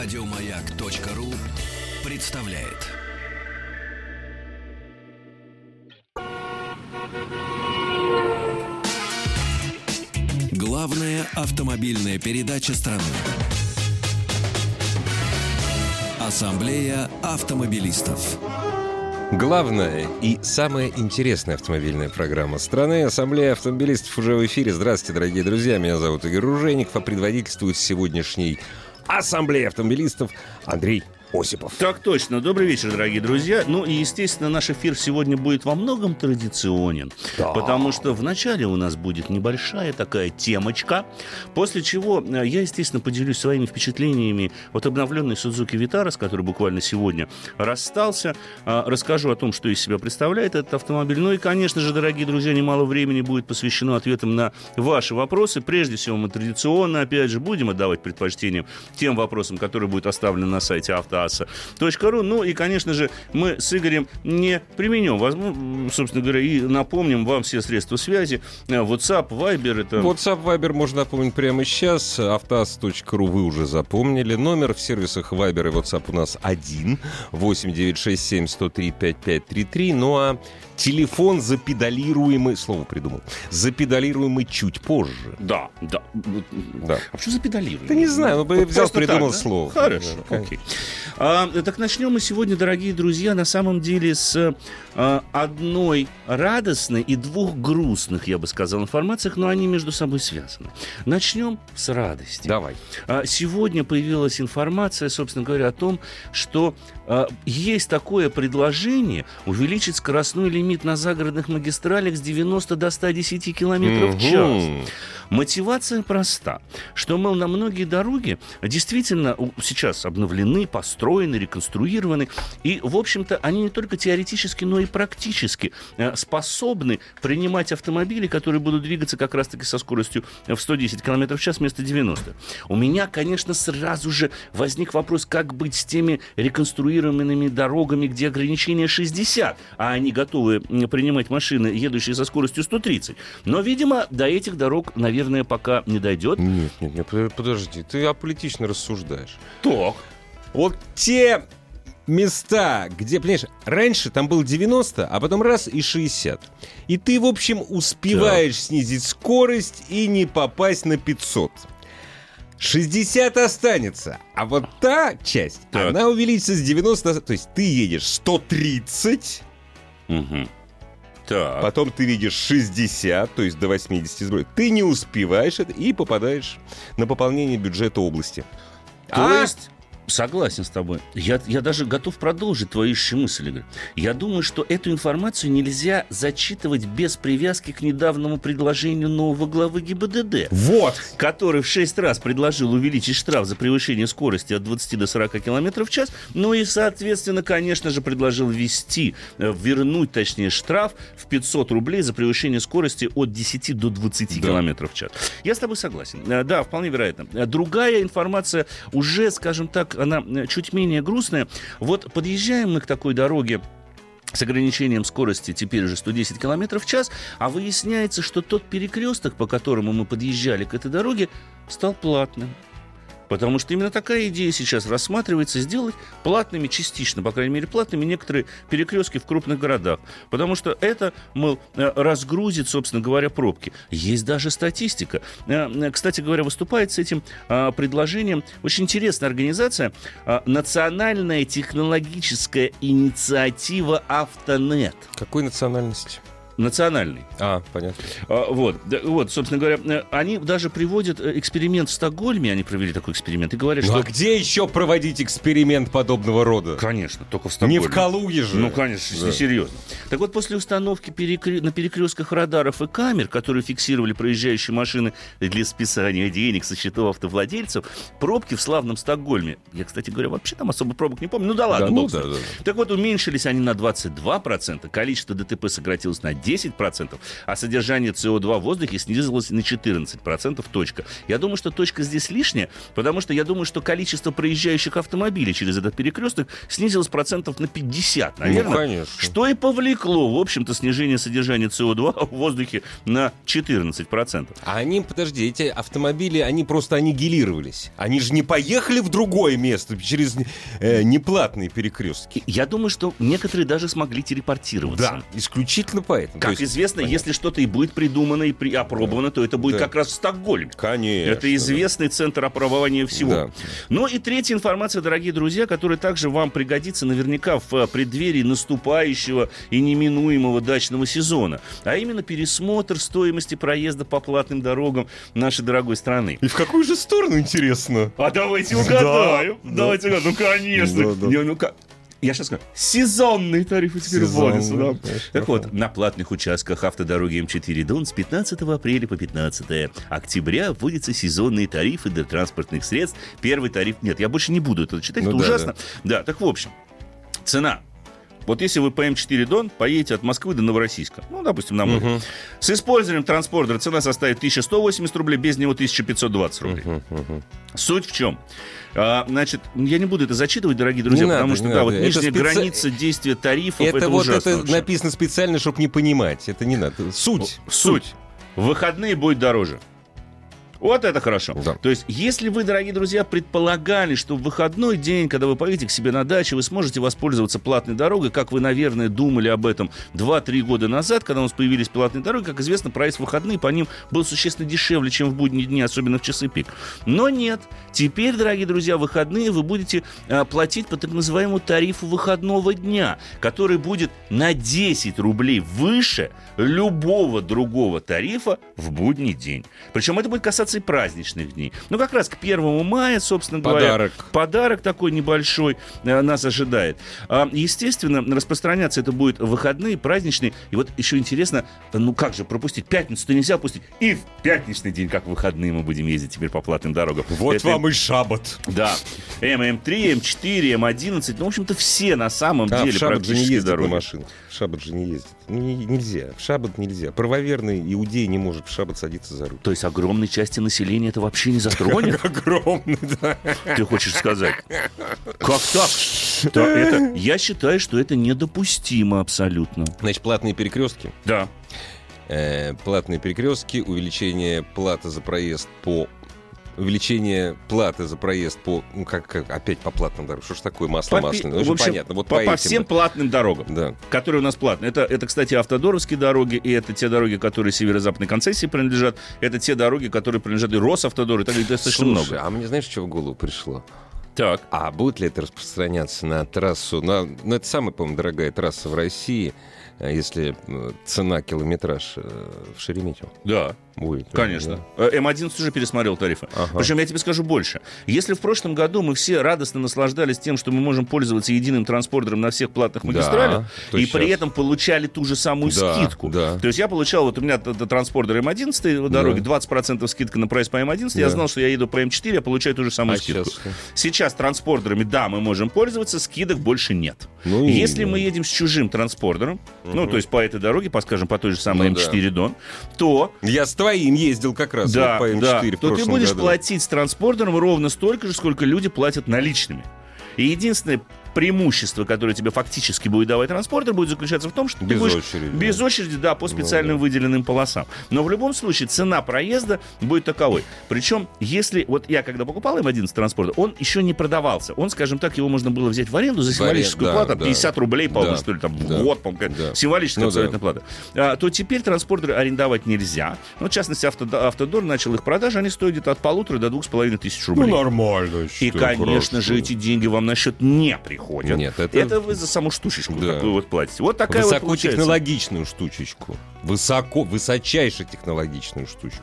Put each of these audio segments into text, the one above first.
Радиомаяк.ру представляет. Главная автомобильная передача страны. Ассамблея автомобилистов. Главная и самая интересная автомобильная программа страны «Ассамблея автомобилистов» уже в эфире. Здравствуйте, дорогие друзья. Меня зовут Игорь Ружейников, а предводительствует сегодняшней Ассамблеи автомобилистов. Андрей Осипов. Так точно. Добрый вечер, дорогие друзья. Ну и, естественно, наш эфир сегодня будет во многом традиционен. Да. Потому что вначале у нас будет небольшая такая темочка, после чего э, я, естественно, поделюсь своими впечатлениями от обновленной Suzuki Vitara, с которой буквально сегодня расстался. А, Расскажу о том, что из себя представляет этот автомобиль. Ну и, конечно же, дорогие друзья, немало времени будет посвящено ответам на ваши вопросы. Прежде всего, мы традиционно, опять же, будем отдавать предпочтение тем вопросам, которые будут оставлены на сайте автоаса.ру. Ну и, конечно же, мы с Игорем не применем, собственно говоря, и напомним вам все средства связи. Э, WhatsApp, Viber, это... WhatsApp, Viber можно напомнить прямо сейчас. Автоаз.ру вы уже запомнили. Номер в сервисах Viber и WhatsApp у нас один. 8967 103 5533. Ну а телефон запедалируемый, слово придумал, запедалируемый чуть позже. Да, да. Да. А почему запедалируем? Да не знаю, ну, взял, придумал так, да? слово. Хорошо, Да, окей. А, так начнем мы сегодня, дорогие друзья, на самом деле с а, одной радостной и двух грустных, я бы сказал, информациях, но они между собой связаны. Начнем с радости. Давай. А, Сегодня появилась информация, собственно говоря, о том, что есть такое предложение увеличить скоростной лимит на загородных магистралях с 90 до 110 километров в час. Мотивация проста, что, мол, на многие дороги действительно сейчас обновлены, построены, реконструированы, и, в общем-то, они не только теоретически, но и практически э, способны принимать автомобили, которые будут двигаться как раз-таки со скоростью в 110 км в час вместо 90. У меня, конечно, сразу же возник вопрос, как быть с теми реконструированными дорогами, где ограничение 60, а они готовы принимать машины, едущие со скоростью 130. Но, видимо, до этих дорог, наверное, пока не дойдет. Нет, нет, нет, под- подожди, ты аполитично рассуждаешь. Так. Вот те места, где, понимаешь, раньше там был 90, а потом раз и 60. И ты, в общем, успеваешь снизить скорость и не попасть на 500. 60 останется, а вот та часть, Так. она увеличится с 90, то есть ты едешь 130, Мгм. Так. потом ты видишь 60, то есть до 80 сброй. Ты не успеваешь это и попадаешь на пополнение бюджета области. То А? есть, согласен с тобой. Я, я даже готов продолжить твою ищущую мысль, Игорь. Я думаю, что эту информацию нельзя зачитывать без привязки к недавнему предложению нового главы ГИБДД. Вот! который в 6 раз предложил увеличить штраф за превышение скорости от 20 до 40 км в час, ну и, соответственно, конечно же, предложил ввести, э, вернуть, точнее, штраф в 500 рублей за превышение скорости от 10 до 20 Да. км в час. Я с тобой согласен. Э, Да, вполне вероятно. Другая информация уже, скажем так, она э, чуть менее грустная. Вот подъезжаем мы к такой дороге, с ограничением скорости теперь уже 110 км в час, а выясняется, что тот перекресток, по которому мы подъезжали к этой дороге, стал платным. Потому что именно такая идея сейчас рассматривается сделать платными частично, по крайней мере, платными некоторые перекрестки в крупных городах. Потому что это, мол, э, разгрузит, собственно говоря, пробки. Есть даже статистика. Э, э, Кстати говоря, выступает с этим а, предложением очень интересная организация а, Национальная технологическая инициатива Автонет. Какой национальности? Национальный. А, понятно. А, Вот, вот, собственно говоря, э, они даже приводят э, эксперимент в Стокгольме, они провели такой эксперимент, и говорят, Ну что... а где еще проводить эксперимент подобного рода? Конечно, только в Не Стокгольме. в Калуге же. Ну, конечно, Да. не серьезно. Так вот, после установки перекре- на перекрестках радаров и камер, которые фиксировали проезжающие машины для списания денег со счетов автовладельцев, пробки в славном Стокгольме, я, кстати говоря, вообще там особо пробок не помню, ну да ладно, Да, ну да, ним. да, да. Так вот, уменьшились они на 22%, количество ДТП сократилось на 10%, а содержание СО2 в воздухе снизилось на 14%. Точка. Я думаю, что точка здесь лишняя, потому что я думаю, что количество проезжающих автомобилей через этот перекресток снизилось процентов на 50, наверное. Ну, конечно. Что и повлекло, в общем-то, снижение содержания СО2 в воздухе на 14%. А они, подожди, эти автомобили, они просто аннигилировались. Они же не поехали в другое место через э, неплатные перекрестки. Я думаю, что некоторые даже смогли телепортироваться. Да, исключительно поэтому. Как есть- известно, понятно. если что-то и будет придумано и при- опробовано, то это будет Да. как раз в Стокгольме. Конечно. Это известный центр опробования всего. Да. Ну и третья информация, дорогие друзья, которая также вам пригодится наверняка в э, преддверии наступающего и неминуемого дачного сезона, а именно пересмотр стоимости проезда по платным дорогам нашей дорогой страны. И в какую же сторону, интересно? А давайте угадаем. Да, Давайте угадаем. Ну, конечно. Да, да. Не, ну как? Я сейчас скажу. Сезонные тарифы теперь Сезонные, вводятся. да. Так вот, на платных участках автодороги М4 Дон с 15 апреля по 15 октября вводятся сезонные тарифы для транспортных средств. Первый тариф... Нет, я больше не буду это читать, Ну это да, ужасно. Да. так в общем, цена. Вот если вы по М4 Дон поедете от Москвы до Новороссийска, ну, допустим, на море, Мгм. с использованием транспортера цена составит 1180 рублей, без него 1520 рублей. Мгм, мгм. Суть в чем? А, значит, я не буду это зачитывать, дорогие друзья, Не потому надо, что да, надо. вот Это нижняя специ- граница действия тарифов это, Это вот ужасно это вообще. написано специально, чтобы не понимать. Это не надо. Суть. Суть. В выходные будет дороже. Вот это хорошо. Да. То есть, если вы, дорогие друзья, предполагали, что в выходной день, когда вы поедете к себе на дачу, вы сможете воспользоваться платной дорогой, как вы, наверное, думали об этом 2-3 года назад, когда у нас появились платные дороги, как известно, проезд в выходные по ним был существенно дешевле, чем в будние дни, особенно в часы пик. Но нет. Теперь, дорогие друзья, выходные вы будете а, платить по так называемому тарифу выходного дня, который будет на 10 рублей выше любого другого тарифа в будний день. Причем это будет касаться и праздничных дней. Ну, как раз к 1 мая, собственно говоря, Подарок. такой небольшой э, нас ожидает. А, естественно, распространяться это будет в выходные, праздничные. И вот еще интересно, ну как же пропустить? Пятницу-то нельзя опустить. И в пятничный день, как в выходные, мы будем ездить теперь по платным дорогам. Вот Это- вам и шабат. Да. М3, М4, М11. Ну, в общем-то, все на самом А, в деле шаббат же не практически ездят дороги. на машинах. В шаббат же не ездят. Ну, не- нельзя. В шаббат нельзя. Правоверный иудей не может в шаббат садиться за руль. То есть огромной части населения это вообще не затронет? Огромный, да. Ты хочешь сказать? Как так? Да, это, я считаю, что это недопустимо абсолютно. Значит, платные перекрестки. Да. Э, платные перекрестки, увеличение платы за проезд по увеличение платы за проезд по, ну как, как опять по платным дорогам, что ж такое масло По масляное, в очень общем, понятно, вот по, по, по всем платным дорогам, да. которые у нас платные. Это, это, кстати, автодоровские дороги, и это те дороги, которые северо-западной концессии принадлежат. Это те дороги, которые принадлежат и Росавтодору, и так далее, достаточно Слушай, много. а мне знаешь, что в голову пришло? Так. А будет ли это распространяться на трассу? На, ну, это самая, по-моему, дорогая трасса в России, если э, цена километраж э, в Шереметьево Да. будет. Конечно. да? Э, М11 уже пересмотрел тарифы. Ага. Причем я тебе скажу больше. Если в прошлом году мы все радостно наслаждались тем, что мы можем пользоваться единым транспондером на всех платных Да, магистралях, то и сейчас- при этом получали ту же самую Да, скидку. да. То есть я получал, вот у меня транспондер М11 в дороге, 20% скидка на прайс по М11, я Да. знал, что я еду по М4, я получаю ту же самую А скидку. сейчас? Сейчас транспондерами, да, мы можем пользоваться, скидок больше нет. Ну, Если именно. мы едем с чужим транспондером, ну, то есть по этой дороге, по, скажем, по той же самой Ну да. М4 Дон, то Я с твоим ездил как раз да, вот по М4 да, в то ты будешь году. платить с транспортером ровно столько же, сколько люди платят наличными. И единственное преимущество, которое тебе фактически будет давать транспортер, будет заключаться в том, что ты Без будешь очереди, без да. очереди, да, по специальным выделенным полосам. Но в любом случае цена проезда будет таковой. Причем, если вот я когда покупал М11 транспортер, он еще не продавался. Он, скажем так, его можно было взять в аренду за символическую да, плату, да. 50 рублей, по-моему, Да, что ли, там да, год, по-моему, да. символическая Ну да. абсолютно плата. А, то теперь транспортеры арендовать нельзя. Ну, в частности, Автодор, Автодор начал их продажи, они стоят где-то от полутора до двух с половиной тысяч Ну, рублей. нормально. И, конечно же, хорошо. эти деньги вам на счет не приходят. Нет, это- вы за саму штучечку, Да. какую вот платите. Вот такая вот получается. Высокотехнологичную штучечку. Высоко, высочайше технологичную штучку.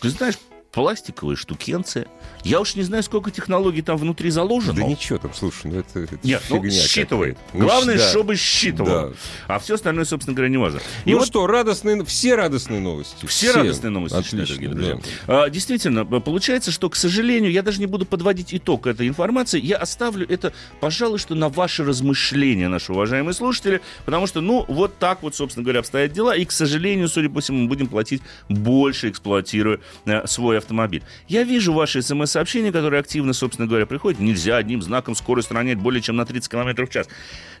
Ты знаешь, пластиковая штукенция. Я уж не знаю, сколько технологий там внутри заложено. Да ничего там, слушай, ну это, это Нет, ну, фигня считывает. какая-то. Ну, Главное, да. чтобы считывал. Да. А все остальное, собственно говоря, не важно. И ну вот что, радостные, все радостные новости. Все радостные новости, Отлично, читаю, дорогие да. друзья. А, Действительно, получается, что, к сожалению, я даже не буду подводить итог этой информации. Я оставлю это, пожалуй, что на ваши размышления, наши уважаемые слушатели, потому что, ну, вот так вот, собственно говоря, обстоят дела. И, к сожалению, судя по всему, мы будем платить больше, эксплуатируя э, свой автомобиль. Я вижу ваши смс-сообщения, которые активно, собственно говоря, приходят. Нельзя одним знаком скорость ронять более чем на 30 км в час.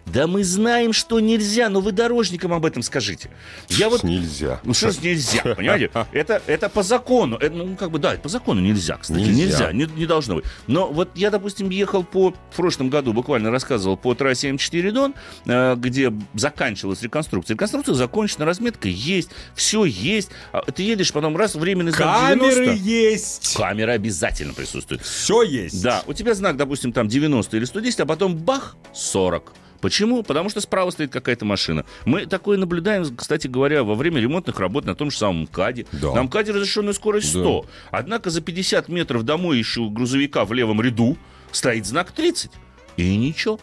Да мы знаем, что нельзя, но вы дорожникам об этом скажите. Я вот Нельзя. ну что ж нельзя, понимаете? Это, это по закону. Это, ну, как бы, да, по закону нельзя, кстати. Нельзя. Нельзя, не, не должно быть. Но вот я, допустим, ехал по... В прошлом году буквально рассказывал по трассе М4 Дон, э, где заканчивалась реконструкция. Реконструкция закончена, разметка есть, все есть. А ты едешь, потом раз, временный знак Камеры 90. Есть. Камера обязательно присутствует. Все есть. Да, у тебя знак, допустим, там 90 или 110, а потом бах, 40. Почему? Потому что справа стоит какая-то машина. Мы такое наблюдаем, кстати говоря, во время ремонтных работ на том же самом МКАДе. Да. На МКАДе разрешенная скорость 100. Однако за 50 метров домой еще грузовика в левом ряду стоит знак 30. И ничего.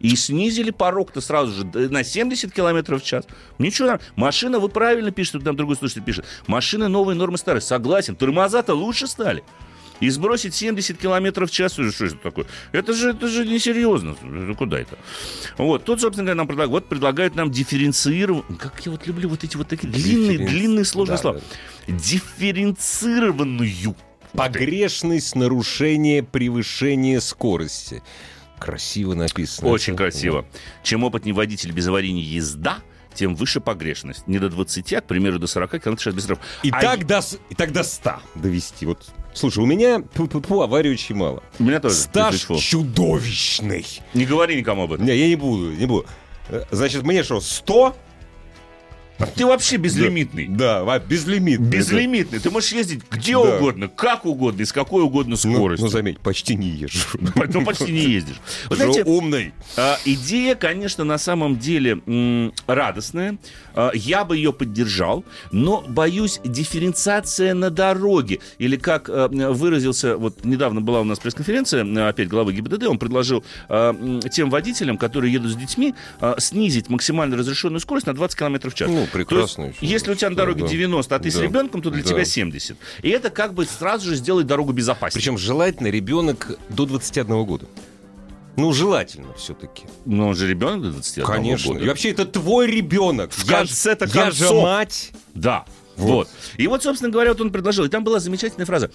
И снизили порог-то сразу же на 70 километров в час. Ничего, машина, вы правильно пишете, там другой слушатель пишет, машины новые, нормы старые. Согласен, тормоза-то лучше стали. И сбросить 70 километров в час, что это такое? Это же, это же несерьезно. Это Куда это? Вот, тут, собственно говоря, нам предлагают, вот предлагают нам дифференцировать. Как я вот люблю вот эти вот такие длинные, Дифференци- длинные сложные Да, слова. Дифференцированную. Погрешность, нарушение, превышение скорости. Красиво написано. Очень красиво. Чем опытнее водитель без аварийной езда, тем выше погрешность. Не до 20, а, к примеру, до 40 км в час без штрафа. И, А так до, и так до 100 довести. Вот, слушай, у меня тьфу-тьфу-тьфу, аварий очень мало. У меня тоже. Стаж чудовищный. Не говори никому об этом. Не, я не буду, не буду. Э, Значит, мне что, 100? Ты вообще безлимитный. Да, ва- безлимитный. Безлимитный. Ты можешь ездить где Да. угодно, как угодно, и с какой угодно Ну, скоростью. ну, заметь, почти не езжу. Ну, почти не ездишь. Вы знаете, умный. а, идея, конечно, на самом деле радостная. А, Я бы ее поддержал, но, боюсь, дифференциация на дороге, или как а, выразился, вот недавно была у нас пресс-конференция, опять главы ГИБДД, он предложил тем водителям, которые едут с детьми, снизить максимально разрешенную скорость на 20 км в час. Ну, Есть, прекрасно еще. если у тебя на дороге Да. 90, а ты с Да. ребенком, то для Да. тебя 70. И это как бы сразу же сделает дорогу безопаснее. Причем желательно ребенок до 21 года. Ну, желательно все-таки. Ну, он же ребенок до 21 Конечно. года. И вообще, это твой ребенок. В конце-то ж- Я же концов. мать. Да. Вот. И вот, собственно говоря, вот он предложил. И там была замечательная фраза.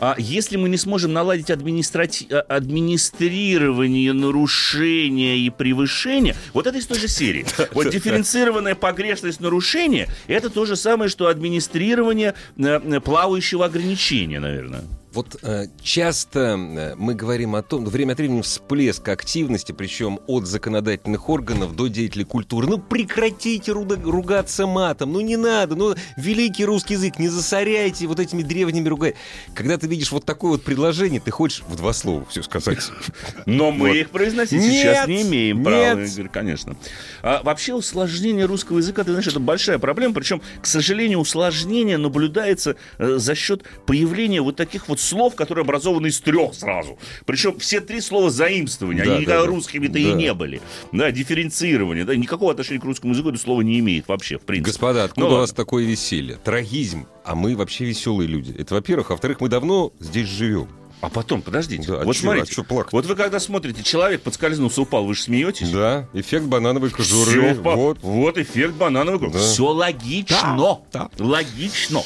А, если мы не сможем наладить администрати- а, администрирование нарушения и превышения, вот это из той же серии. Вот дифференцированная погрешность нарушения, это то же самое, что администрирование э, э, плавающего ограничения, наверное. Вот э, часто э, мы говорим о том, время от времени всплеск активности, причем от законодательных органов до деятелей культуры. Ну прекратите руда- ругаться матом, ну не надо, ну великий русский язык, не засоряйте вот этими древними ругай. Когда ты видишь вот такое вот предложение, ты хочешь в два слова все сказать. Но мы их произносить сейчас не имеем права. Игорь, конечно. А вообще усложнение русского языка, ты знаешь, это большая проблема. Причем, к сожалению, усложнение наблюдается э, за счет появления вот таких вот слов, которые образованы из трех сразу. Причем все три слова заимствования, Да, они никогда да, да. русскими-то и не были. Да, дифференцирование, да, никакого отношения к русскому языку это слово не имеет вообще, в принципе. Господа, откуда Ну у вас такое веселье? Трагизм. А мы вообще веселые люди. Это во-первых. Во-вторых, мы давно здесь живем. А потом, подождите, Да, а вот чё- смотрите, а чё плакать? вот вы когда смотрите, человек подскользнулся, упал, вы же смеетесь? Да, эффект банановой кожуры. Всё по- Вот. вот эффект банановой кожуры. Да. Все логично. Да, Логично.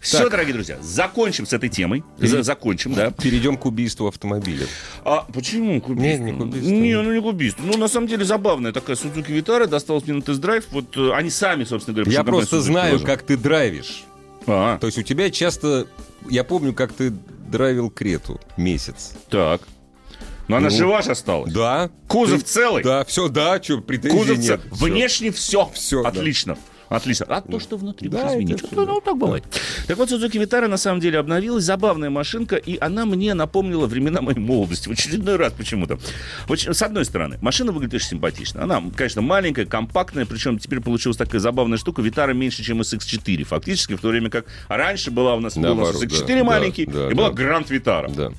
Все, Так. дорогие друзья, закончим с этой темой. За- закончим, да. Перейдем к убийству автомобиля. А почему кубист? Не, не кубист. Не, ну не кубист. Ну, на самом деле, забавная такая Suzuki Vitara досталась мне на тест-драйв. Вот э, они сами, собственно говоря, Я просто знаю, тоже. как ты драйвишь. А, То есть у тебя часто... Я помню, как ты драйвил Крету месяц. так. Но она Ну, жива же осталась. Да. Кузов Ты- целый? Да, все, да, что, претензий Кузов нет. цел- Всё. Внешне все. Всё, да. Отлично. Отлично. А то, что внутри, Да, уж извините. это Ну, ну, так бывает. Так вот, Suzuki Vitara на самом деле обновилась. Забавная машинка, и она мне напомнила времена моей молодости. В очередной раз почему-то. С одной стороны, машина выглядит очень симпатично. Она, конечно, маленькая, компактная, причем теперь получилась такая забавная штука. Vitara меньше, чем SX4, фактически, в то время как раньше была у нас, был нас Наоборот, SX4 да, маленький, да, и была да. Grand Vitara. Да.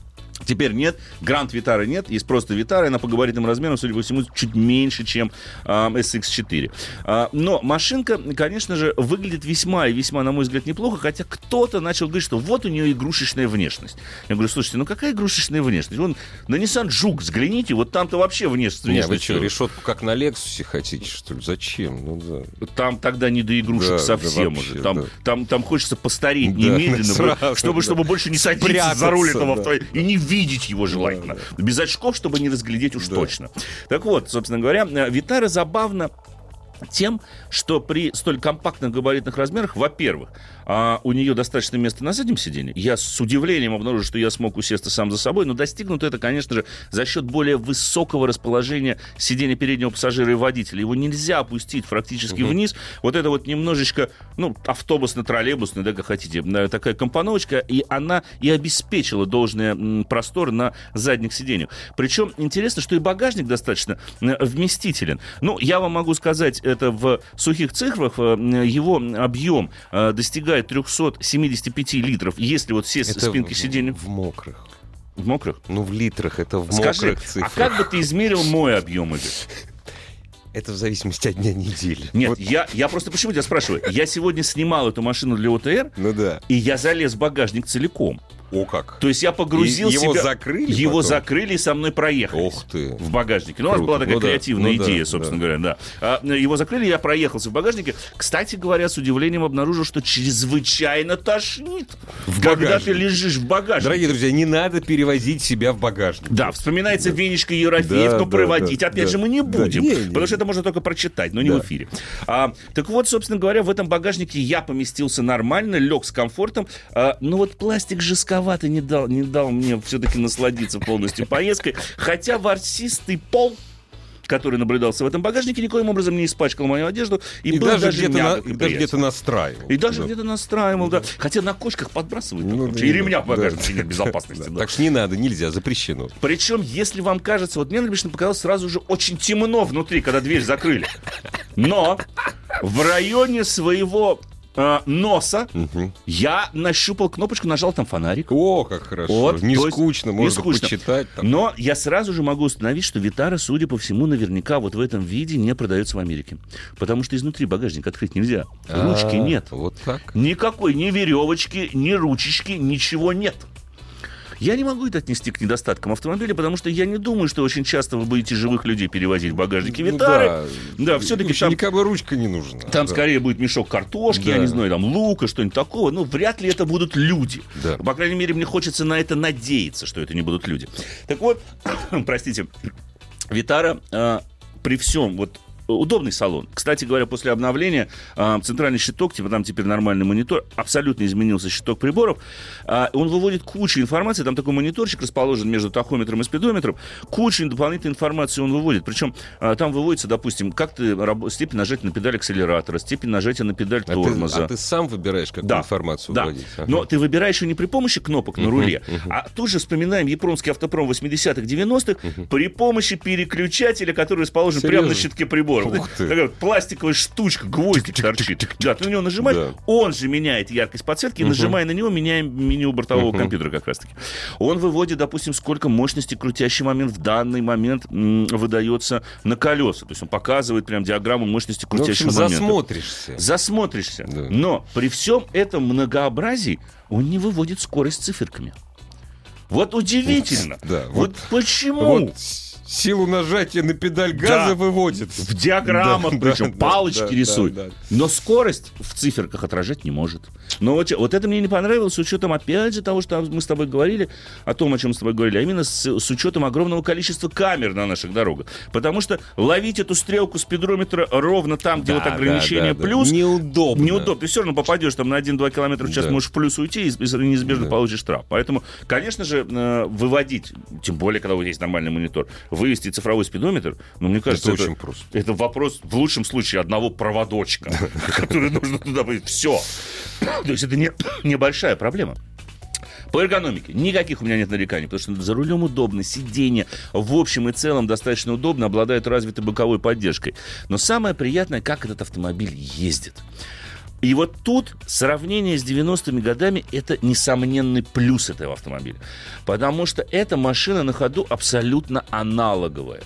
Теперь нет, Гранд Витары нет, есть просто Витара, она по габаритным размерам, судя по всему, чуть меньше, чем а, SX4. А, но машинка, конечно же, выглядит весьма и весьма, на мой взгляд, неплохо, хотя кто-то начал говорить, что вот у нее игрушечная внешность. Я говорю, слушайте, ну какая игрушечная внешность? Вон на Nissan Juke взгляните, вот там-то вообще внешность. Не, вы что, решетку как на Лексусе хотите, что ли? Зачем? Ну да. Там тогда не до игрушек Да, да, совсем вообще, уже. Там, да. там, там хочется постареть Да, немедленно, сразу, чтобы, да. чтобы больше не садиться за руль этого да. авто и не видеть его желательно. Без очков, чтобы не разглядеть уж Да. точно. Так вот, собственно говоря, э, Витара забавно тем, что при столь компактных габаритных размерах, во-первых, а, у нее достаточно места на заднем сиденье. Я с удивлением обнаружил, что я смог усесться сам за собой, но достигнуто это, конечно же, за счет более высокого расположения сиденья переднего пассажира и водителя. Его нельзя опустить практически вниз. Вот это вот немножечко, ну, автобусно-троллейбусная, да, как хотите, такая компоновочка, и она и обеспечила должный простор на задних сиденьях. Причем интересно, что и багажник достаточно э, вместителен. Ну, я вам могу сказать, это в сухих цифрах, э, его объем э, достигает 375 литров, если вот сесть с спинки в- сиденья в мокрых. в мокрых. Ну, в литрах, это в Скажи, мокрых а цифрах. как бы ты измерил мой объем, Игорь? Это в зависимости от дня недели. Нет, Вот, я, я просто почему тебя спрашиваю? Я сегодня снимал эту машину для ОТР, Ну да. и я залез в багажник целиком. О как. То есть я погрузил И его себя... закрыли Его потом? закрыли и со мной проехали. Ох ты. В багажнике. Ну, у нас Круто. была такая Ну да, креативная ну да, идея, собственно говоря, да. А, его закрыли, я проехался в багажнике. Кстати говоря, с удивлением обнаружил, что чрезвычайно тошнит, В когда багажнике. ты лежишь в багажнике. Дорогие друзья, не надо перевозить себя в багажник. Да, вспоминается Венечка Ерофеев, Да, но да, проводить, да, опять да. же, мы не Да, будем, не, не, потому что это можно только прочитать, но не Да. в эфире. А, так вот, собственно говоря, в этом багажнике я поместился нормально, лег с комфортом, А, но вот пластик жестковатый не дал, не дал мне все-таки насладиться полностью поездкой, хотя ворсистый пол который наблюдался в этом багажнике, никоим образом не испачкал мою одежду и, И, был даже, даже, где-то на- и даже где-то настраивал. И даже Да. где-то настраивал, да. Хотя на кочках подбрасывают. Ну, да, и ремня в да, багажнике да. нет безопасности. Да. да. Так что не надо, нельзя, запрещено. Причем, если вам кажется, вот мне лично показалось сразу же очень темно внутри, когда дверь закрыли. Но в районе своего э, носа я нащупал кнопочку, нажал там фонарик. О, как хорошо. Вот, не скучно, не можно скучно. почитать. там. Но я сразу же могу установить, что Витара, судя по всему, наверняка вот в этом виде не продается в Америке. Потому что изнутри багажник открыть нельзя. Ручки А, нет. Вот так. Никакой ни веревочки, ни ручечки, ничего нет. Я не могу это отнести к недостаткам автомобиля, потому что я не думаю, что очень часто вы будете живых людей перевозить в багажнике Ну Витары. да, все-таки Вообще там, Никому ручка не нужна. там Да. скорее будет мешок картошки, я Да. не знаю, там лука, что-нибудь такого. Ну, вряд ли это будут люди. Да. По крайней мере, мне хочется на это надеяться, что это не будут люди. Так вот, простите, Витара э, при всем вот удобный салон. Кстати говоря, после обновления э, центральный щиток, типа там теперь нормальный монитор, абсолютно изменился щиток приборов. А, он выводит кучу информации, там такой мониторчик расположен между тахометром и спидометром. Кучу дополнительной информации он выводит. Причем а, там выводится, допустим, как ты раб- степень нажатия на педаль акселератора, степень нажатия на педаль А ты, тормоза. а ты сам выбираешь, какую Да, информацию да. вводить? Ага. Но ты выбираешь ее не при помощи кнопок на руле, а тут же вспоминаем японский автопром 80-х, 90-х при помощи переключателя, который расположен прямо на Серьезно? щитке прибора. Ух Вот ты. Такая пластиковая штучка, гвоздик торчит. Да, ты на него нажимаешь, Да. он же меняет яркость подсветки, и нажимая на него, меняем меню бортового компьютера как раз-таки. Он выводит, допустим, сколько мощности крутящий момент в данный момент м, выдается на колеса. То есть он показывает прям диаграмму мощности Ну, в крутящего общем, момента засмотришься. засмотришься. Да. Но при всем этом многообразии он не выводит скорость циферками. Вот удивительно. Да, вот, вот- почему? Вот силу нажатия на педаль газа Да. выводит. В диаграммах, Да, причем да, палочки да, рисует. да, да. Но скорость в циферках отражать не может. Но вот, вот это мне не понравилось, с учетом, опять же, того, что мы с тобой говорили, о том, о чем мы с тобой говорили, а именно с, с учетом огромного количества камер на наших дорогах. Потому что ловить эту стрелку спидрометра ровно там, где Да, вот ограничение да, да, да. плюс, Неудобно. Неудобно. Ты все равно попадешь там на 1-2 километра в час, Да. можешь в плюс уйти и, и неизбежно Да. получишь штраф. Поэтому, конечно же, э, выводить, тем более, когда у тебя есть нормальный монитор, вывести цифровой спидометр, ну, мне кажется, Это это, очень просто. это вопрос, в лучшем случае, одного проводочка, который нужно туда. Все. То есть это не, небольшая проблема. По эргономике никаких у меня нет нареканий, потому что за рулем удобно, сиденье в общем и целом достаточно удобно, обладает развитой боковой поддержкой. Но самое приятное, как этот автомобиль ездит. И вот тут сравнение с 90-ми годами – это несомненный плюс этого автомобиля. Потому что эта машина на ходу абсолютно аналоговая.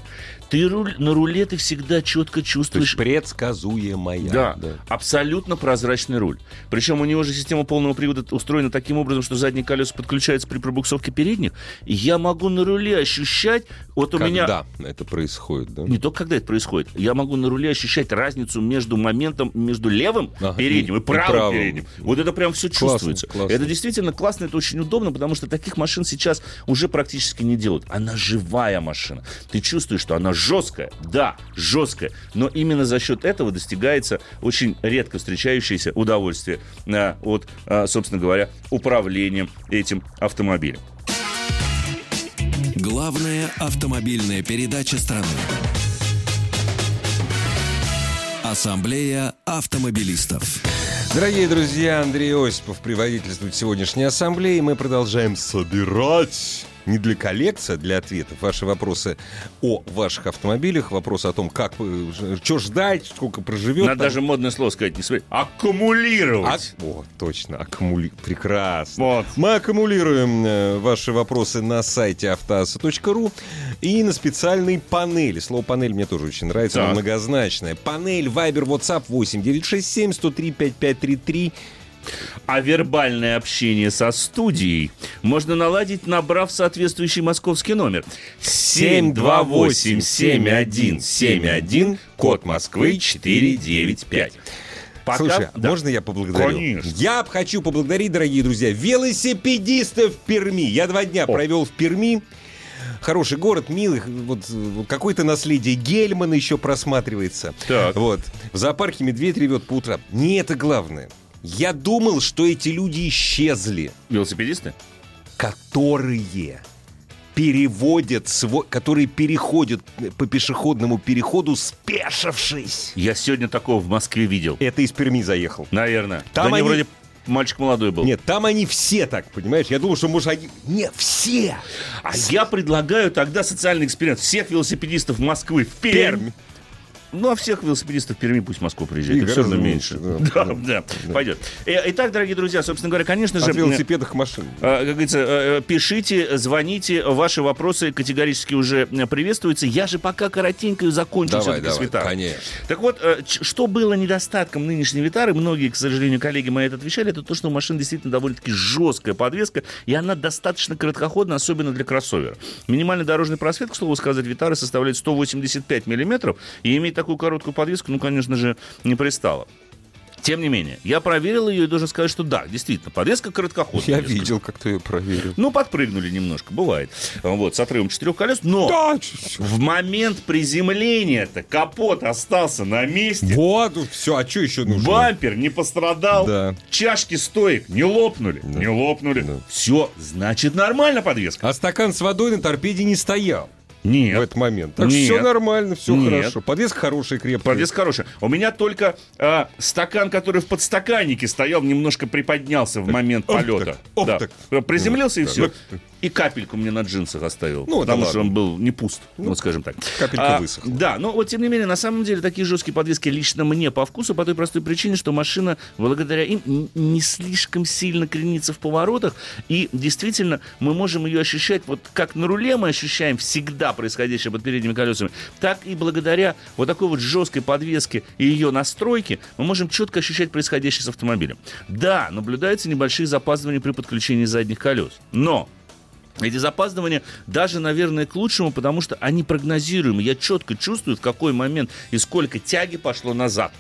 Ты руль, на руле ты всегда четко То есть чувствуешь предсказуемая. да, абсолютно прозрачный руль. Причем у него же система полного привода устроена таким образом, что задние колеса подключаются при пробуксовке передних. И я могу на руле ощущать... Вот у меня... Когда это происходит, да? Не только когда это происходит. Я могу на руле ощущать разницу между моментом, между левым Ага, передним и, и- и правым, правым. передним. Вот это прям все Классно, чувствуется. классно. Это действительно классно, это очень удобно, потому что таких машин сейчас уже практически не делают. Она живая машина. Ты чувствуешь, что она жесткая. Да, жесткая. Но именно за счет этого достигается очень редко встречающееся удовольствие а, от, а, собственно говоря, управлением этим автомобилем. Главная автомобильная передача страны. Ассамблея автомобилистов. Дорогие друзья, Андрей Осипов предводительствует сегодняшней ассамблеи. Мы продолжаем собирать не для коллекции, а для ответов. Ваши вопросы о ваших автомобилях, вопросы о том, как, что ждать, сколько проживет. Надо там. даже модное слово сказать, не смотреть. Аккумулировать. А- О, точно, аккумули... Прекрасно. Вот. Мы аккумулируем э, ваши вопросы на сайте автоаса.ру и на специальной панели. Слово панель мне тоже очень нравится, Так. многозначное. Панель Viber WhatsApp 8 967 103 5533. А вербальное общение со студией можно наладить, набрав соответствующий московский номер. 728-7171, код Москвы 495. Пока- Слушай, а Да. можно я поблагодарю? Конечно. Я хочу поблагодарить, дорогие друзья, велосипедистов Перми. Я два дня провел в Перми. Хороший город, милый, вот какое-то наследие Гельмана еще просматривается. Так. Вот. В зоопарке медведь ревет по утрам. Не это главное. Я думал, что эти люди исчезли, Велосипедисты? которые переводят свой, которые переходят по пешеходному переходу, спешившись. Я сегодня такого в Москве видел. Это из Перми заехал. Наверное. Там да они- вроде мальчик молодой был. Нет, там они все так, понимаешь? Я думал, что может они... Не, все! А я предлагаю тогда социальный эксперимент. Всех велосипедистов Москвы в Пермь. Пермь. Ну, а всех велосипедистов Перми пусть в Москву приезжают. И Это все равно меньше. лучше, Да, да. да, пойдет. Э, Итак, дорогие друзья, собственно говоря, конечно же... От велосипедах к машинам. э, Как говорится, э, пишите, звоните, ваши вопросы категорически уже э, приветствуются. Я же пока коротенько закончу Давай, все-таки с давай, Витаром. конечно. Так вот, э, что было недостатком нынешней Витары, многие, к сожалению, коллеги мои это отвечали, это то, что у машины действительно довольно-таки жесткая подвеска, и она достаточно короткоходна, особенно для кроссовера. Минимальный дорожный просвет, к слову сказать, Витары составляет 185 миллиметров, и иметь такую короткую подвеску, ну, конечно же, не пристало. Тем не менее, я проверил ее и должен сказать, что да, действительно, подвеска короткоходная. Я несколько. видел, как ты ее проверил. Ну, подпрыгнули немножко, бывает. Вот, с отрывом четырех колес, но... Да. В момент приземления-то капот остался на месте. Вот, все, а что еще нужно? Бампер не пострадал. Да. Чашки стоек не лопнули. Не лопнули. Да. Все, значит, нормально подвеска. А стакан с водой на торпеде не стоял в Нет. этот момент. Так Нет. все нормально, все Нет. хорошо. Подвеска хорошая, крепкая. Подвеска хорошая. У меня только а, стакан, который в подстаканнике стоял, немножко приподнялся в момент Ох полета. так, ох Да. так. Приземлился и Да, все. ну, И капельку мне на джинсах оставил. Ну, потому что он был не пуст, вот скажем так. капелька А, высохла. Да, но вот тем не менее, на самом деле, такие жесткие подвески лично мне по вкусу, по той простой причине, что машина, благодаря им, не слишком сильно кренится в поворотах. И действительно, мы можем ее ощущать, вот как на руле мы ощущаем всегда происходящее под передними колесами, так и благодаря вот такой вот жесткой подвеске и ее настройке мы можем четко ощущать происходящее с автомобилем. Да, наблюдаются небольшие запаздывания при подключении задних колес. Но эти запаздывания даже, наверное, к лучшему, потому что они прогнозируемы. Я четко чувствую, в какой момент и сколько тяги пошло назад.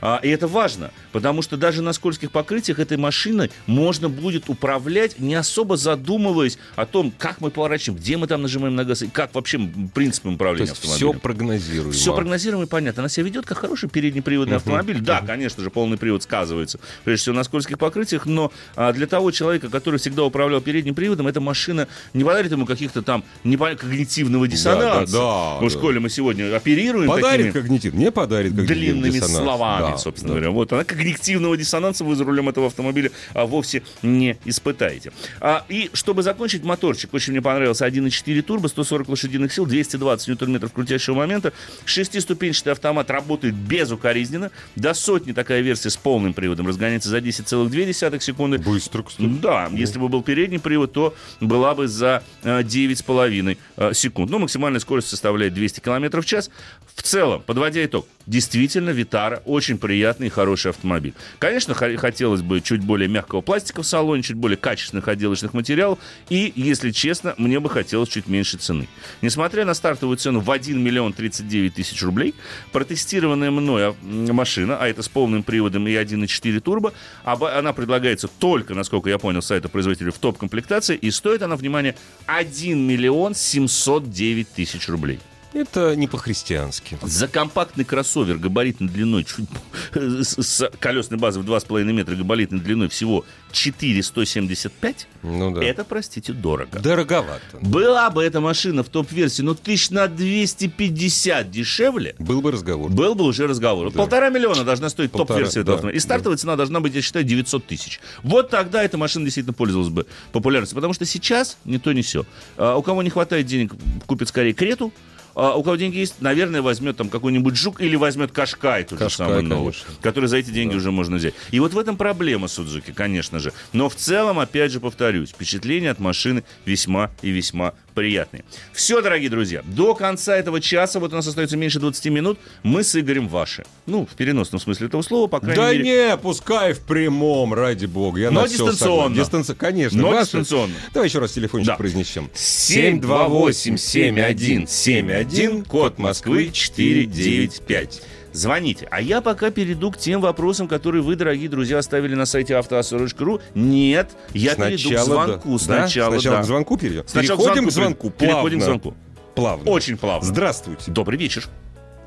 А, и это важно, потому что даже на скользких покрытиях этой машиной можно будет управлять, не особо задумываясь о том, как мы поворачиваем, где мы там нажимаем на газ, и как вообще принципом управления То есть автомобилем. все прогнозируемо. Все прогнозируемо и понятно. Она себя ведет как хороший переднеприводный автомобиль. Да, конечно же, полный привод сказывается, прежде всего, на скользких покрытиях, но а, для того человека, который всегда управлял передним приводом, эта машина не подарит ему каких-то там непонятно когнитивного диссонанса. да, Уж да. коли мы сегодня оперируем Подарит такими когнитив, не подарит когнитив длинными диссонанс. словами, Да, собственно да. говоря. Вот она когнитивного диссонанса вы за рулем этого автомобиля а, вовсе не испытаете. А, и чтобы закончить моторчик, очень мне понравился 1.4 турбо, 140 лошадиных сил, 220 ньютон-метров крутящего момента. Шестиступенчатый автомат работает безукоризненно. До сотни такая версия с полным приводом разгоняется за 10,2 секунды. Быстро, кстати. Да, если бы был передний привод, то была бы за э, 9,5 э, секунд. Ну, максимальная скорость составляет 200 км в час. В целом, подводя итог, действительно, Витара очень приятный и хороший автомобиль. Конечно, хотелось бы чуть более мягкого пластика в салоне, чуть более качественных отделочных материалов. И, если честно, мне бы хотелось чуть меньше цены. Несмотря на стартовую цену в 1 миллион 39 тысяч рублей, протестированная мной а, машина, а это с полным приводом и 1.4 турбо, она предлагается только, насколько я понял, с сайта производителя в топ-комплектации, и стоит она, внимание, 1 миллион 709 тысяч рублей. Это не по-христиански. За компактный кроссовер габаритной длиной чуть с, колесной базой в 2,5 метра габаритной длиной всего 4,175, Ну да. это, простите, дорого. Дороговато. Была бы эта машина в топ-версии, но тысяч на 250 дешевле, Был бы разговор. был бы уже разговор. Да. Полтора миллиона должна стоить топ-версия этого да. И стартовая цена должна быть, я считаю, 900 тысяч. Вот тогда эта машина действительно пользовалась бы популярностью. Потому что сейчас не то, не все. у кого не хватает денег, купит скорее Крету. А у кого деньги есть, наверное, возьмет там какой-нибудь жук или возьмет Кашкай, тот же Кашкай, самый новый, конечно. который за эти деньги уже можно взять. И вот в этом проблема Судзуки, конечно же. Но в целом, опять же, повторюсь, впечатления от машины весьма и весьма приятные. Все, дорогие друзья, до конца этого часа, вот у нас остается меньше 20 минут, мы с Игорем ваши. Ну, в переносном смысле этого слова, по крайней Да мере. не, пускай в прямом, ради бога. Я Но дистанционно. Дистанционно, конечно. Но Ваши- дистанционно. Давай еще раз телефончик Да. произнесем. 728-7171, код Москвы 495. Звоните. А я пока перейду к тем вопросам, которые вы, дорогие друзья, оставили на сайте автоасо.ру. Нет, я перейду к звонку. Да? Сначала, Сначала да. к звонку перейдем. Сначала Переходим к звонку. Переходим к плавно. звонку. Плавно. Очень плавно. Здравствуйте. Добрый вечер.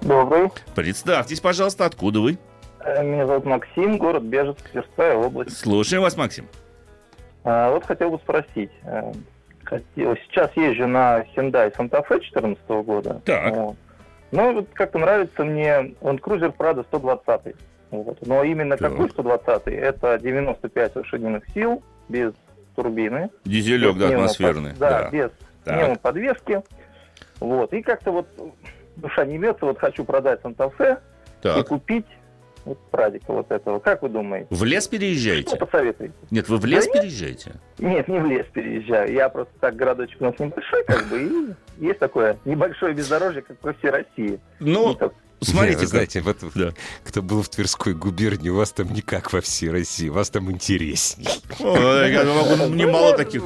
Добрый. Представьтесь, пожалуйста, откуда вы? Э, Меня зовут Максим, город Бежецк, Тверская область. Слушаем вас, Максим. А, Вот хотел бы спросить. э, хотел- Сейчас езжу на Hyundai Santa Fe 2014 года. Так. Вот. Ну, вот как-то нравится мне он Cruiser Prado 120. Вот. Но именно Так. какой 120? Это 95 лошадиных сил, без турбины. Дизелек, без да, атмосферный. Да, без Так. пневмоподвески. Вот. И как-то вот душа не бьется, вот хочу продать Fe и купить вот прадика вот этого. Как вы думаете? В лес Что переезжаете? посоветуете? Нет, вы в лес Да переезжаете? Нет, не в лес переезжаю. Я просто так, городочек у нас небольшой, как бы, и есть такое небольшое бездорожье, как по всей России. Ну, смотрите, Не, вы знаете, вот, Да. кто был в Тверской губернии, у вас там не как во всей России, у вас там интересней. Ой, я могу немало таких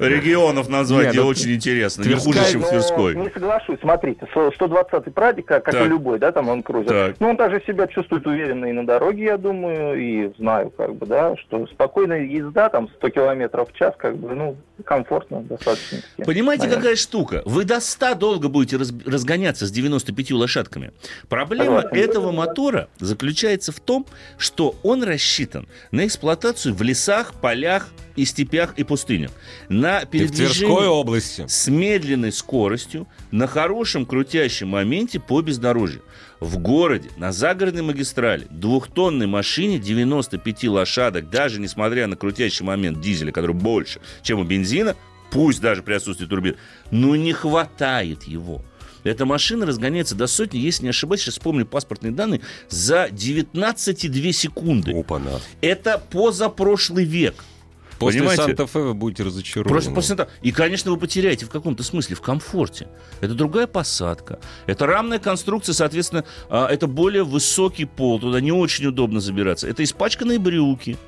регионов назвать, где ну, очень интересно. Не хуже, чем в Но Тверской. Не соглашусь. Смотрите, со- 120-й прадик, как, и любой, да, там он крузер. Ну, он также себя чувствует уверенно и на дороге, я думаю, и знаю, как бы, да, что спокойная езда, там, 100 километров в час, как бы, ну, комфортно достаточно. Понимаете, какая штука? Вы до 100 долго будете раз- разгоняться с 95 лошадками. Проблема этого мотора заключается в том, что он рассчитан на эксплуатацию в лесах, полях и степях и пустынях. На передвижение области. с медленной скоростью, на хорошем крутящем моменте по бездорожью. В городе, на загородной магистрали, двухтонной машине 95 лошадок, даже несмотря на крутящий момент дизеля, который больше, чем у бензина, пусть даже при отсутствии турбин, но не хватает его. Эта машина разгоняется до сотни, если не ошибаюсь, сейчас вспомню паспортные данные, за 19,2 секунды. Опа-на. Это позапрошлый век. После Понимаете? Санта-Фе вы будете разочарованы. Просто после того- И, конечно, вы потеряете в каком-то смысле в комфорте. Это другая посадка. Это рамная конструкция, соответственно, а, это более высокий пол. Туда не очень удобно забираться. Это испачканные брюки.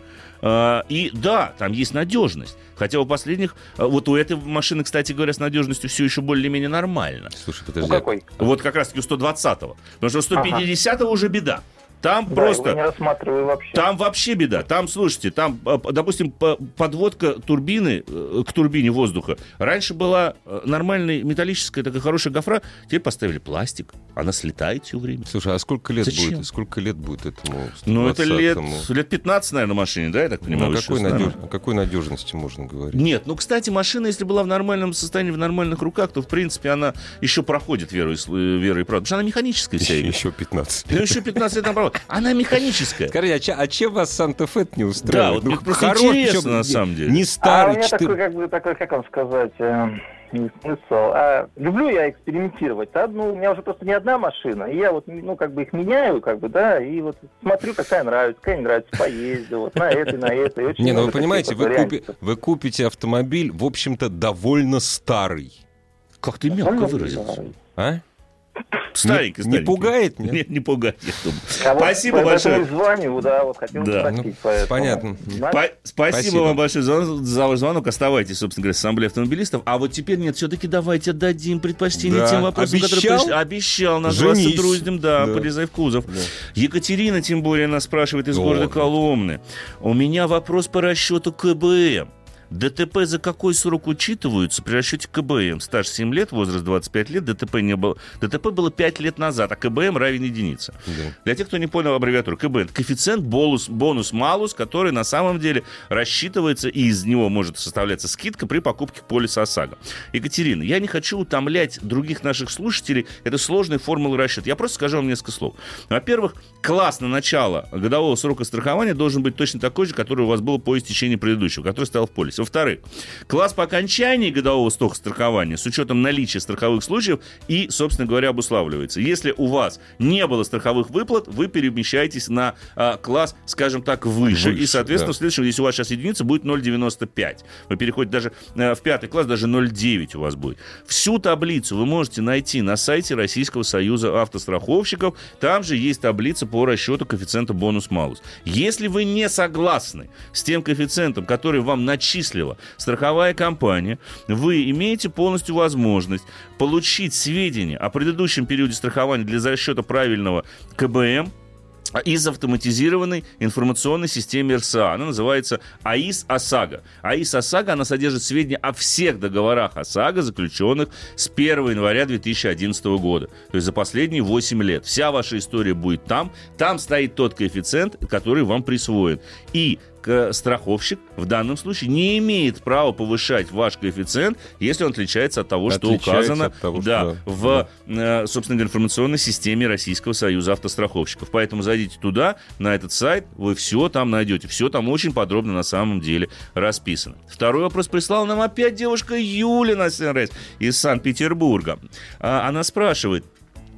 А, И да, там есть надежность. Хотя у последних, а, вот у этой машины, кстати говоря, с надежностью все еще более-менее нормально. Слушай, подожди. какой? Вот как раз-таки у 120-го. Потому что у 150-го уже беда. Там Да, просто... его не рассматриваю вообще. Там вообще беда. Там, слушайте, там, э, допустим, по- подводка турбины э, к турбине воздуха. Раньше была э, нормальная металлическая такая хорошая гофра, теперь поставили пластик. Она слетает все время. Слушай, а сколько лет Зачем? будет? Сколько лет будет этому? Ну, это лет, 120-му? лет 15, наверное, машине, да, я так Ну, понимаю? о вы какой, надеж- о какой надежности можно говорить? Нет, ну, кстати, машина, если была в нормальном состоянии, в нормальных руках, то, в принципе, она еще проходит веру и, веру и правду. Потому что она механическая вся. Еще, еще 15 Ну, лет. еще 15 лет наоборот. Она механическая. Скажите, а, че- а чем вас Санта-Фе не устраивает? Да, вот мне просто хорош, интересно, причем на не- самом деле. Не А у старый, меня такой, 4... как бы, такой, как вам сказать, э, не смысл. А, люблю я экспериментировать. Да? Ну, у меня уже просто не одна машина. И я вот, ну, как бы их меняю, как бы, да, и вот смотрю, какая нравится, какая не нравится, поездил, вот на этой, на этой. Очень Не, ну вы понимаете, вы, купи- вы купите автомобиль, в общем-то, довольно старый. Как ты мягко Ну, выразился. А? Старенький, Не- пугает, нет? Нет, не пугает, я думаю. А Спасибо поэтому большое. звоню, да, вот хотел Да. спросить, Ну, понятно. Спа- Спасибо, Спасибо. вам большое за, за ваш звонок. Оставайтесь, собственно говоря, с ассамблеей автомобилистов. А вот теперь нет, все-таки давайте дадим предпочтение Да. тем вопросам, которые Обещал? пришли. Обещал, назвался Женись. друзьям, да, Да. полезай в кузов. Екатерина, тем более, нас спрашивает из О, города да. Коломны. У меня вопрос по расчету КБМ. ДТП за какой срок учитываются при расчете КБМ? Стаж 7 лет, возраст 25 лет, ДТП не было. ДТП было 5 лет назад, а КБМ равен единице. Да. Для тех, кто не понял аббревиатуру, КБ это коэффициент бонус, бонус малус, который на самом деле рассчитывается, и из него может составляться скидка при покупке полиса ОСАГО. Екатерина, я не хочу утомлять других наших слушателей, это сложная формула расчета. Я просто скажу вам несколько слов. Во-первых, класс на начало годового срока страхования должен быть точно такой же, который у вас был по истечении предыдущего, который стоял в полисе. Во-вторых, класс по окончании годового срока страхования с учетом наличия страховых случаев и, собственно говоря, обуславливается. Если у вас не было страховых выплат, вы перемещаетесь на а, класс, скажем так, выше. Выше, и, соответственно, да. в следующем, если у вас сейчас единица, будет 0,95. Вы переходите даже э, в пятый класс, даже 0,9 у вас будет. Всю таблицу вы можете найти на сайте Российского союза автостраховщиков. Там же есть таблица по расчету коэффициента бонус-малус. Если вы не согласны с тем коэффициентом, который вам начислила страховая компания, вы имеете полностью возможность получить сведения о предыдущем периоде страхования для расчета правильного КБМ, из автоматизированной информационной системы РСА. Она называется АИС ОСАГО. АИС ОСАГО, она содержит сведения о всех договорах ОСАГО, заключенных с 1 января 2011 года. То есть за последние 8 лет. Вся ваша история будет там. Там стоит тот коэффициент, который вам присвоен. И страховщик в данном случае не имеет права повышать ваш коэффициент, если он отличается от того, что Отличается указано от того, да, что- в, э, собственно говоря, информационной системе Российского союза автостраховщиков. Поэтому зайдите туда, на этот сайт, вы все там найдете. Все там очень подробно на самом деле расписано. Второй вопрос прислала нам опять девушка Юля на СНРС из Санкт-Петербурга. А, Она спрашивает,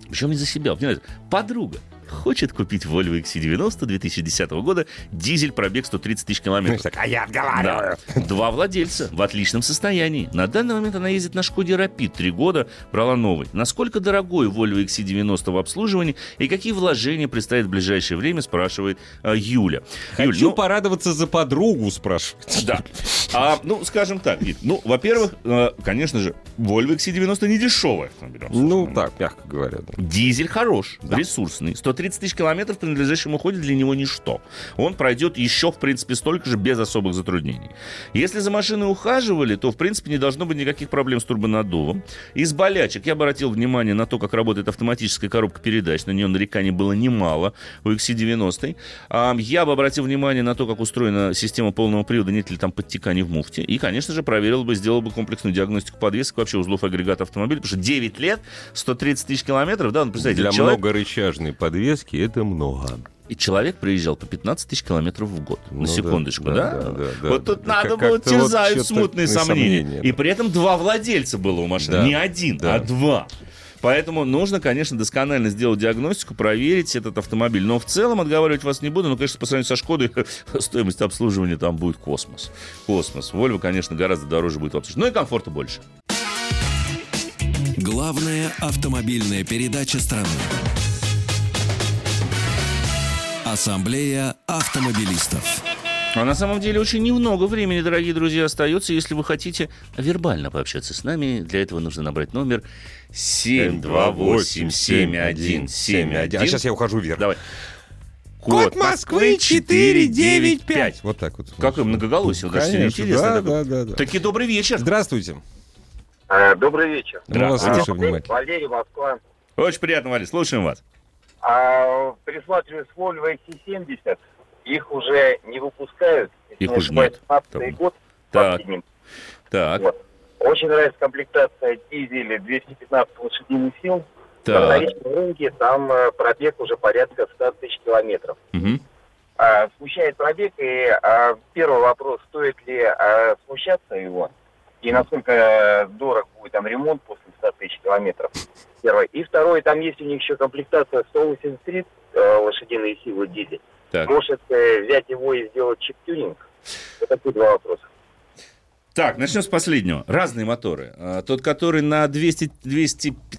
причем не за себя, понимаете, подруга хочет купить Volvo XC90 2010 года, дизель, пробег 130 тысяч километров. Так, а я отговариваю. Да. Два владельца в отличном состоянии. На данный момент она ездит на Шкоде Rapid. Три года брала новый. Насколько дорогой Volvo XC90 в обслуживании и какие вложения предстоят в ближайшее время, спрашивает э, Юля. Юль, Хочу ну, порадоваться за подругу, спрашивать. да. А, ну, скажем так, ну, во-первых, э, конечно же, Volvo XC90 не дешевая. Ну, так, мягко говоря. да. Дизель хорош, ресурсный. 130 тысяч километров при надлежащем уходе для него ничто. Он пройдет еще, в принципе, столько же без особых затруднений. Если за машиной ухаживали, то, в принципе, не должно быть никаких проблем с турбонаддувом. Из болячек я обратил внимание на то, как работает автоматическая коробка передач. На нее нареканий было немало у XC90. А, Я бы обратил внимание на то, как устроена система полного привода, нет ли там подтеканий в муфте. И, конечно же, проверил бы, сделал бы комплексную диагностику подвесок, вообще узлов агрегата автомобиля, потому что 9 лет, 130 тысяч километров, да, ну, представьте, Для человек, многорычажной подвески это много. и человек приезжал по 15 тысяч километров в год. Ну на да, секундочку, да, да? да, да, да. Вот тут Как- надо было вот терзают что-то смутные сомнения. сомнения, И да. при этом два владельца было у машины. Да, Не один, да. а два. Поэтому нужно, конечно, досконально сделать диагностику, проверить этот автомобиль. Но в целом отговаривать вас не буду. Но, конечно, по сравнению со Шкодой, стоимость обслуживания там будет космос. Космос. Volvo, конечно, гораздо дороже будет в обслуживании. Ну и комфорта больше. Главная автомобильная передача страны. Ассамблея автомобилистов. А на самом деле очень немного времени, дорогие друзья, остается. Если вы хотите вербально пообщаться с нами, для этого нужно набрать номер 728-7171. А сейчас я ухожу вверх. Давай. Код Москвы 495. Вот так вот. Какой многоголосие, даже Конечно, интересно. да, да, да, да. Таки добрый вечер. Здравствуйте. Э, Добрый вечер. Мы вас Здравствуйте. слушаем внимательно. Валерий, Москва. Очень приятно, Валя, слушаем вас. А, присматриваюсь к Volvo XC70. Их уже не выпускают. Их уже нет. 15-й год. Так. Так, Вот. Очень нравится комплектация дизеля 215 лошадиных сил. На так. вторичном рынке там э, пробег уже порядка 100 тысяч километров. Мгм. А, смущает пробег, и а, первый вопрос, стоит ли а, смущаться его, и насколько э, дорог будет там ремонт после 100 тысяч километров. Первое. И второе, там есть у них еще комплектация 183 э, лошадиные силы дизель. Так. Может э, взять его и сделать чип-тюнинг? Вот такие два вопроса. Так, начнем с последнего. Разные моторы. А, Тот, который на 200,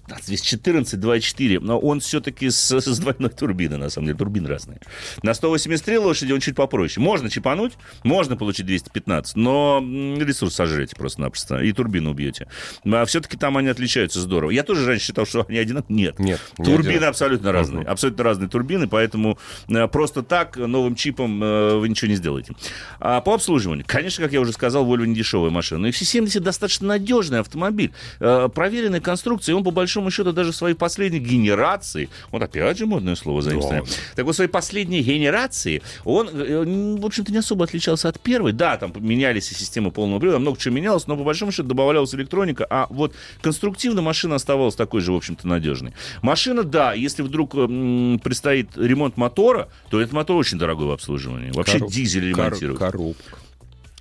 215, 214, 2.4, но он все-таки с, с двойной турбиной, на самом деле. Турбины разные. На 183 лошади он чуть попроще. Можно чипануть, можно получить 215, но ресурс сожрете просто-напросто, и турбину убьете. А все-таки там они отличаются здорово. Я тоже раньше считал, что они одинаковые. Нет. Нет, не Турбины одинаковые. абсолютно разные. Абсолютно разные турбины, поэтому э, просто так новым чипом э, вы ничего не сделаете. А по обслуживанию, конечно, как я уже сказал, Volvo не дешевая машина. Но XC70 достаточно надежный автомобиль. Э, проверенная конструкция, и он по большому счету даже своей последней генерации, вот опять же модное слово заимствование, так вот своей последней генерации он, э, в общем-то, не особо отличался от первой. Да, там менялись и системы полного привода, много чего менялось, но по большому счету добавлялась электроника, а вот конструктивно машина оставалась такой же, в общем-то, надежной. Машина, да, если вдруг м, предстоит ремонт мотора, то этот мотор очень дорогой в обслуживании. Вообще Короб- дизель кор- ремонтируют.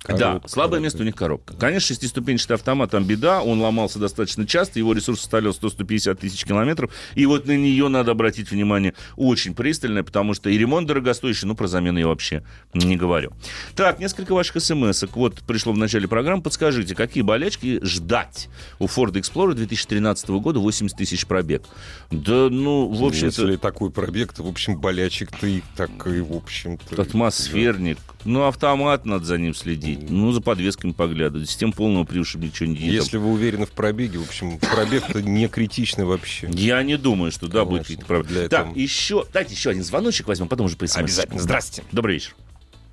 Коробка. Да, слабое место у них коробка. Конечно, шестиступенчатый автомат, там беда, он ломался достаточно часто, его ресурс составлял 100-150 тысяч километров, и вот на нее надо обратить внимание очень пристально, потому что и ремонт дорогостоящий, ну, про замену я вообще не говорю. Так, несколько ваших смс -ок. Вот пришло в начале программы. Подскажите, какие болячки ждать у Ford Explorer 2013 года 80 тысяч пробег? Да, ну, в общем-то... Если такой пробег, то, в общем, болячек-то и так, и, в общем-то... Атмосферник. Ну, автомат надо за ним следить. Ну, за подвесками поглядывать. Систем полного ничего не. Если вы уверены в пробеге, в общем, пробег-то не критичный вообще. Я не думаю, что да, будет какие-то проблемы. Для Так, еще, дайте еще один звоночек возьмем, потом уже по. Обязательно. Здрасте. Добрый вечер.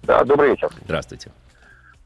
Да, добрый вечер. Здравствуйте.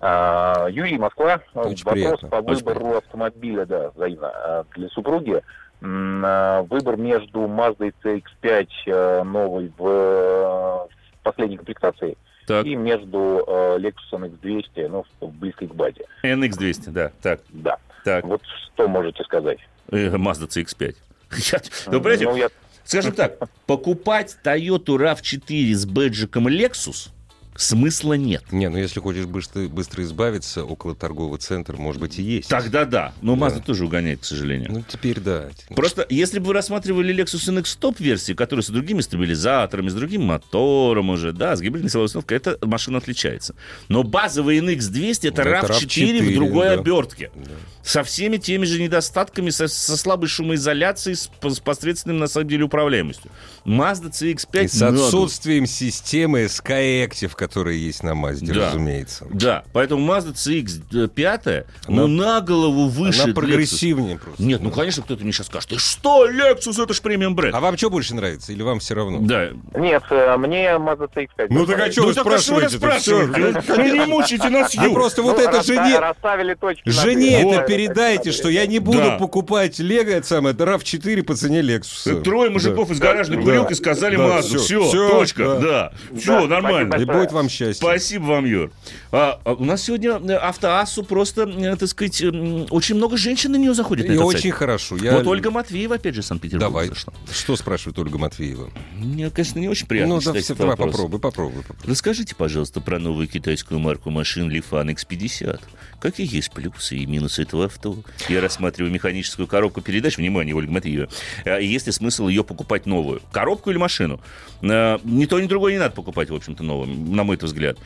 А, Юрий, Москва. Очень Вопрос приятно. по Очень выбору автомобиля, да, взаимно. А, Для супруги а, выбор между Mazda CX-5 э, новой в, э, в последней комплектации Так, и между э, Lexus NX200, ну, близкой к базе. NX200, да. Так, Да. так. Вот что можете сказать? Э, Mazda CX-5. Я- Ну, Ну, я скажем так, покупать Toyota RAV4 с бэджиком Lexus смысла нет. Не, ну если хочешь быстро, быстро избавиться, около торгового центра, может быть, и есть. Тогда да. Но Да. Mazda тоже угоняет, к сожалению. Ну, теперь да. Просто если бы вы рассматривали Lexus NX Top версии, которые с другими стабилизаторами, с другим мотором уже, да, с гибридной силовой установкой, эта машина отличается. Но базовый NX 200 это Ну, это RAV4 в RAV4, другой да. обертке. Да. Со всеми теми же недостатками, со, со слабой шумоизоляцией, с, с посредственным, на самом деле, управляемостью. Mazda CX-5 И с отсутствием системы Skyactiv, которая есть на Мазде, Да. разумеется. Да, поэтому Mazda CX-5, ну, на голову выше Она Lexus. прогрессивнее просто. Нет, ну, конечно, кто-то мне сейчас скажет, ты что, Lexus, это ж премиум бренд. А вам что больше нравится? Или вам все равно? Да, Нет, э, мне Mazda CX-5. Ну так а что Ну вы так а что вы спрашиваете? Вы не мучите нас, Вы Юр. просто вот Ну, это жене... Расставили точки. Жене это передайте, что я не буду покупать Лего, это самое, RAV4 по цене Lexus. Трое мужиков из гаражной курилки сказали Мазду. всё, Все, точка. да. Все, нормально. И будет вам счастье. Спасибо вам, Юр. А, а у нас сегодня э, автоассу просто, э, так сказать, очень много женщин на нее заходит. на И этот очень сайт. хорошо. Я... Вот Ольга Матвеева, опять же, из Санкт-Петербурга Давай. зашла. Что спрашивает Ольга Матвеева? Мне, конечно, не очень приятно ну, да, все, давай вопрос. попробуй, попробуй, попробуй. Расскажите, пожалуйста, про новую китайскую марку машин Lifan X50. Какие есть плюсы и минусы этого авто? Я рассматриваю механическую коробку передач. Внимание, Ольга Матвеева. А Есть ли смысл ее покупать новую? Коробку или машину? А, Ни то, ни другое не надо покупать, в общем-то, новым, на мой взгляд.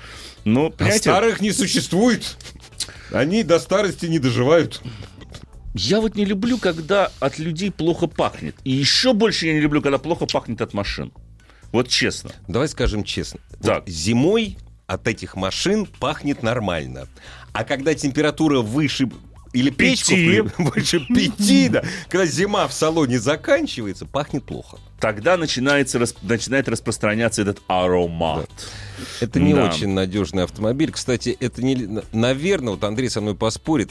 Но, А понимаете, старых не существует. Они до старости не доживают. я вот не люблю, когда от людей плохо пахнет. И еще больше я не люблю, когда плохо пахнет от машин. Вот честно. Давай скажем честно. Вот Так. зимой от этих машин пахнет нормально. А когда температура выше или печку Пяти. больше пяти, да. Когда зима в салоне заканчивается, пахнет плохо. Тогда начинается, рас- начинает распространяться этот аромат. Это не Да. очень надежный автомобиль. Кстати, это не... Наверное, вот Андрей со мной поспорит,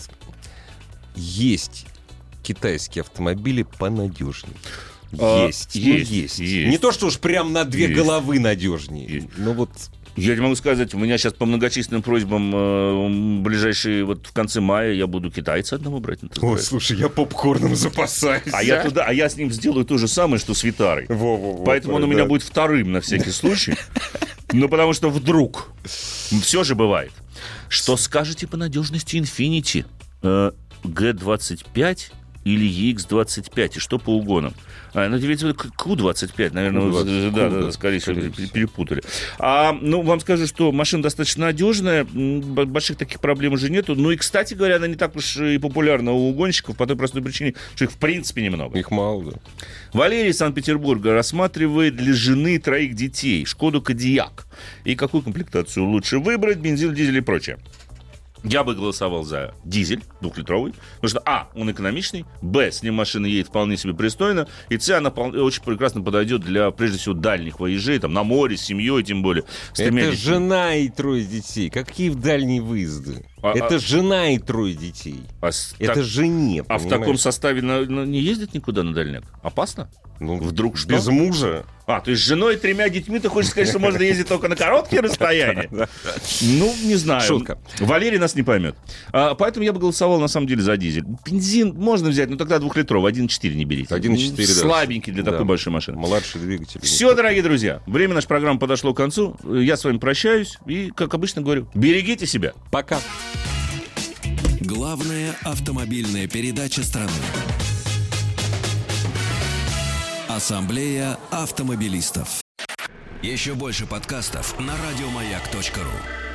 есть китайские автомобили понадежнее. А, Есть, ну, есть, есть. есть. Не то, что уж прям на две Есть. головы надежнее. Есть. Ну вот Я не могу сказать, у меня сейчас по многочисленным просьбам э, ближайшие, вот в конце мая я буду китайца одного брать на Ой, тест-драйв. слушай, я попкорном запасаюсь. А я туда, а я с ним сделаю то же самое, что с Витарой. Во-во-во, Поэтому он у меня да. будет вторым на всякий случай. Ну, потому что вдруг. Все же бывает. Что скажете по надежности Infinity? Э, G25 или EX25? И что по угонам? А, ну, имеется в виду Q25, наверное, вот, Q20, да, да, да, скорее всего, перепутали. А, ну, вам скажу, что машина достаточно надежная, больших таких проблем уже нету. Ну и, кстати говоря, она не так уж и популярна у угонщиков по той простой причине, что их в принципе немного. Их мало, да. Валерий из Санкт-Петербурга рассматривает для жены троих детей Шкоду Кодиак. И какую комплектацию лучше выбрать, бензин, дизель и прочее. Я бы голосовал за дизель двухлитровый, потому что, а, он экономичный, б, с ним машина едет вполне себе пристойно, и с, она очень прекрасно подойдет для, прежде всего, дальних выезжей, там, на море, с семьей, тем более. с Это жена и трое детей. Какие в дальние выезды? А- Это а- жена и трое детей. А, Это так- жене, а в таком понимаешь? составе на- на- не ездит никуда на дальняк? Опасно? Ну, Вдруг что? Без мужа? А, то есть с женой и тремя детьми ты хочешь сказать, что можно ездить только на короткие расстояния? Ну, не знаю. Шутка. Валерий нас не поймет. А, поэтому я бы голосовал, на самом деле, за дизель. Бензин можно взять, но тогда двухлитровый, 1.4 не берите. 1.4, да. Слабенький для Да. такой большой машины. Младший двигатель. Все, дорогие друзья, время нашей программы подошло к концу. Я с вами прощаюсь и, как обычно говорю, берегите себя. Пока. Главная автомобильная передача страны. Ассамблея автомобилистов. Еще больше подкастов на радиомаяк.ру.